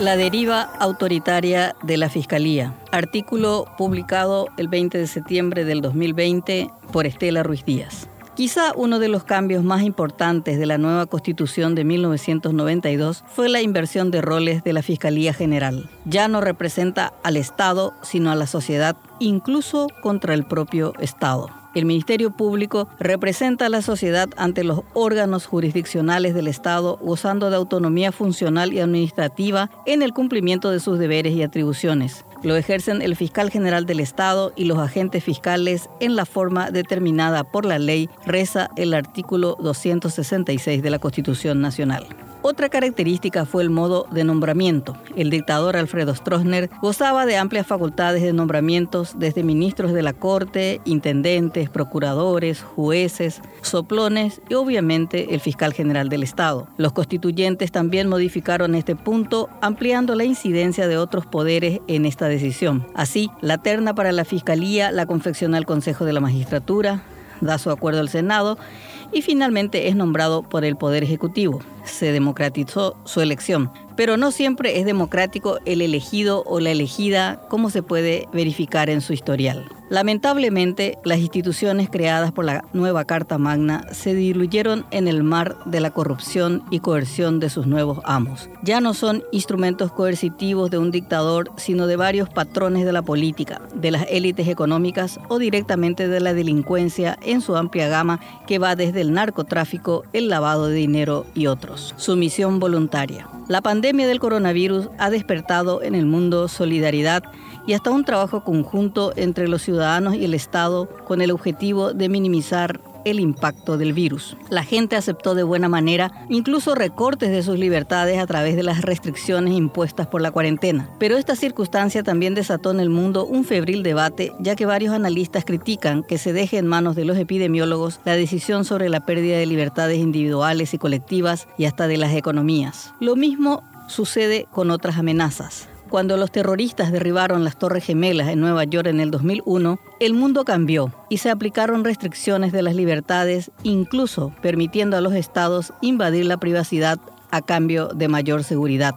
La deriva autoritaria de la Fiscalía. Artículo publicado el 20 de septiembre del 2020 por Estela Ruiz Díaz. Quizá uno de los cambios más importantes de la nueva Constitución de 1992 fue la inversión de roles de la Fiscalía General. Ya no representa al Estado, sino a la sociedad, incluso contra el propio Estado. El Ministerio Público representa a la sociedad ante los órganos jurisdiccionales del Estado, gozando de autonomía funcional y administrativa en el cumplimiento de sus deberes y atribuciones. Lo ejercen el fiscal general del Estado y los agentes fiscales en la forma determinada por la ley, reza el artículo 266 de la Constitución Nacional. Otra característica fue el modo de nombramiento. El dictador Alfredo Stroessner gozaba de amplias facultades de nombramientos desde ministros de la Corte, intendentes, procuradores, jueces, soplones y obviamente el fiscal general del Estado. Los constituyentes también modificaron este punto ampliando la incidencia de otros poderes en esta decisión. Así, la terna para la Fiscalía la confecciona el Consejo de la Magistratura, da su acuerdo al Senado y finalmente es nombrado por el Poder Ejecutivo. Se democratizó su elección, pero no siempre es democrático el elegido o la elegida, como se puede verificar en su historial. Lamentablemente, las instituciones creadas por la nueva Carta Magna se diluyeron en el mar de la corrupción y coerción de sus nuevos amos. Ya no son instrumentos coercitivos de un dictador, sino de varios patrones de la política, de las élites económicas o directamente de la delincuencia en su amplia gama que va desde el narcotráfico, el lavado de dinero y otros. Sumisión voluntaria. La pandemia del coronavirus ha despertado en el mundo solidaridad y hasta un trabajo conjunto entre los ciudadanos y el Estado con el objetivo de minimizar el impacto del virus. La gente aceptó de buena manera incluso recortes de sus libertades a través de las restricciones impuestas por la cuarentena. Pero esta circunstancia también desató en el mundo un febril debate, ya que varios analistas critican que se deje en manos de los epidemiólogos la decisión sobre la pérdida de libertades individuales y colectivas y hasta de las economías. Lo mismo sucede con otras amenazas. Cuando los terroristas derribaron las Torres Gemelas en Nueva York en el 2001, el mundo cambió y se aplicaron restricciones de las libertades, incluso permitiendo a los estados invadir la privacidad a cambio de mayor seguridad.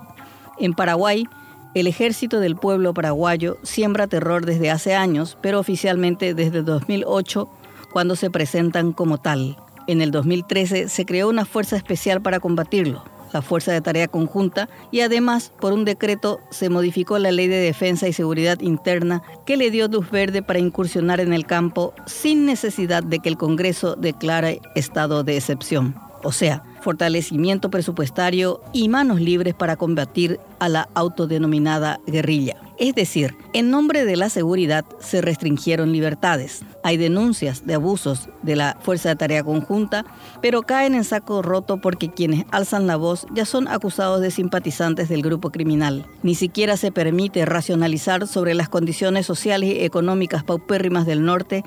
En Paraguay, el ejército del pueblo paraguayo siembra terror desde hace años, pero oficialmente desde 2008, cuando se presentan como tal. En el 2013 se creó una fuerza especial para combatirlo la Fuerza de Tarea Conjunta, y además por un decreto se modificó la Ley de Defensa y Seguridad Interna que le dio luz verde para incursionar en el campo sin necesidad de que el Congreso declare estado de excepción. O sea, fortalecimiento presupuestario y manos libres para combatir a la autodenominada guerrilla. Es decir, en nombre de la seguridad se restringieron libertades. Hay denuncias de abusos de la Fuerza de Tarea Conjunta, pero caen en saco roto porque quienes alzan la voz ya son acusados de simpatizantes del grupo criminal. Ni siquiera se permite racionalizar sobre las condiciones sociales y económicas paupérrimas del norte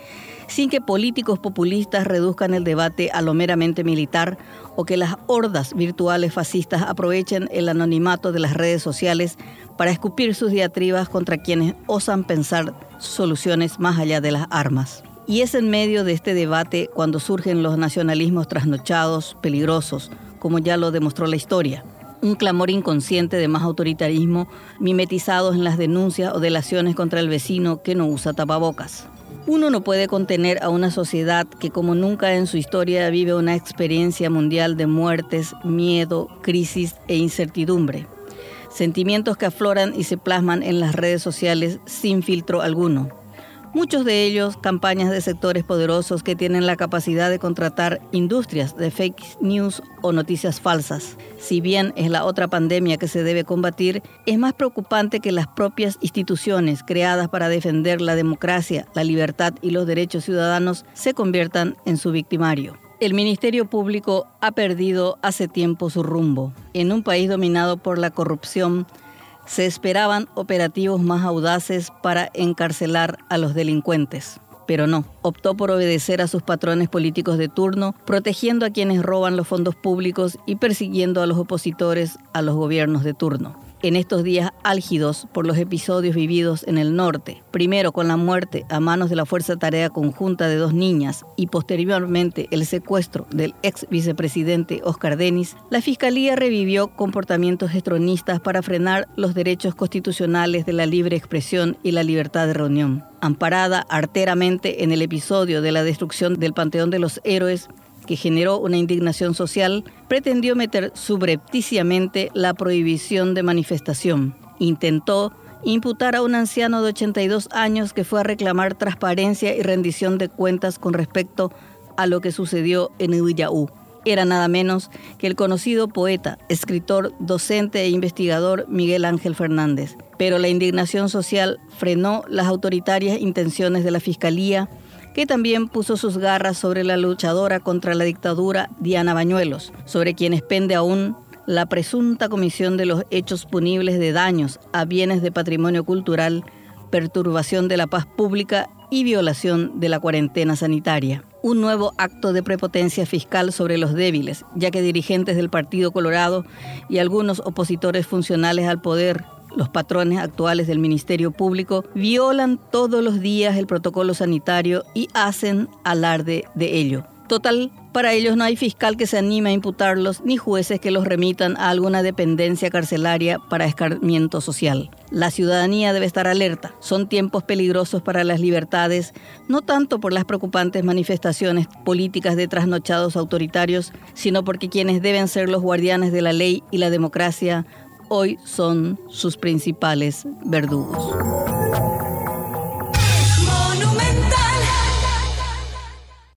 sin que políticos populistas reduzcan el debate a lo meramente militar o que las hordas virtuales fascistas aprovechen el anonimato de las redes sociales para escupir sus diatribas contra quienes osan pensar soluciones más allá de las armas. Y es en medio de este debate cuando surgen los nacionalismos trasnochados, peligrosos, como ya lo demostró la historia. Un clamor inconsciente de más autoritarismo, mimetizados en las denuncias o delaciones contra el vecino que no usa tapabocas. Uno no puede contener a una sociedad que como nunca en su historia vive una experiencia mundial de muertes, miedo, crisis e incertidumbre. Sentimientos que afloran y se plasman en las redes sociales sin filtro alguno muchos de ellos campañas de sectores poderosos que tienen la capacidad de contratar industrias de fake news o noticias falsas. Si bien es la otra pandemia que se debe combatir, es más preocupante que las propias instituciones creadas para defender la democracia, la libertad y los derechos ciudadanos se conviertan en su victimario. El Ministerio Público ha perdido hace tiempo su rumbo. En un país dominado por la corrupción, se esperaban operativos más audaces para encarcelar a los delincuentes. Pero no, optó por obedecer a sus patrones políticos de turno, protegiendo a quienes roban los fondos públicos y persiguiendo a los opositores a los gobiernos de turno. En estos días álgidos por los episodios vividos en el norte, primero con la muerte a manos de la Fuerza Tarea Conjunta de dos niñas y posteriormente el secuestro del ex vicepresidente Oscar Denis, la Fiscalía revivió comportamientos estronistas para frenar los derechos constitucionales de la libre expresión y la libertad de reunión. Amparada arteramente en el episodio de la destrucción del Panteón de los Héroes, que generó una indignación social, pretendió meter subrepticiamente la prohibición de manifestación. Intentó imputar a un anciano de 82 años que fue a reclamar transparencia y rendición de cuentas con respecto a lo que sucedió en Uyaú. Era nada menos que el conocido poeta, escritor, docente e investigador Miguel Ángel Fernández. Pero la indignación social frenó las autoritarias intenciones de la Fiscalía que también puso sus garras sobre la luchadora contra la dictadura Diana Bañuelos, sobre quienes pende aún la presunta comisión de los hechos punibles de daños a bienes de patrimonio cultural, perturbación de la paz pública y violación de la cuarentena sanitaria. Un nuevo acto de prepotencia fiscal sobre los débiles, ya que dirigentes del Partido Colorado y algunos opositores funcionales al poder los patrones actuales del Ministerio Público violan todos los días el protocolo sanitario y hacen alarde de ello. Total, para ellos no hay fiscal que se anime a imputarlos ni jueces que los remitan a alguna dependencia carcelaria para escarmiento social. La ciudadanía debe estar alerta. Son tiempos peligrosos para las libertades, no tanto por las preocupantes manifestaciones políticas de trasnochados autoritarios, sino porque quienes deben ser los guardianes de la ley y la democracia hoy son sus principales verdugos.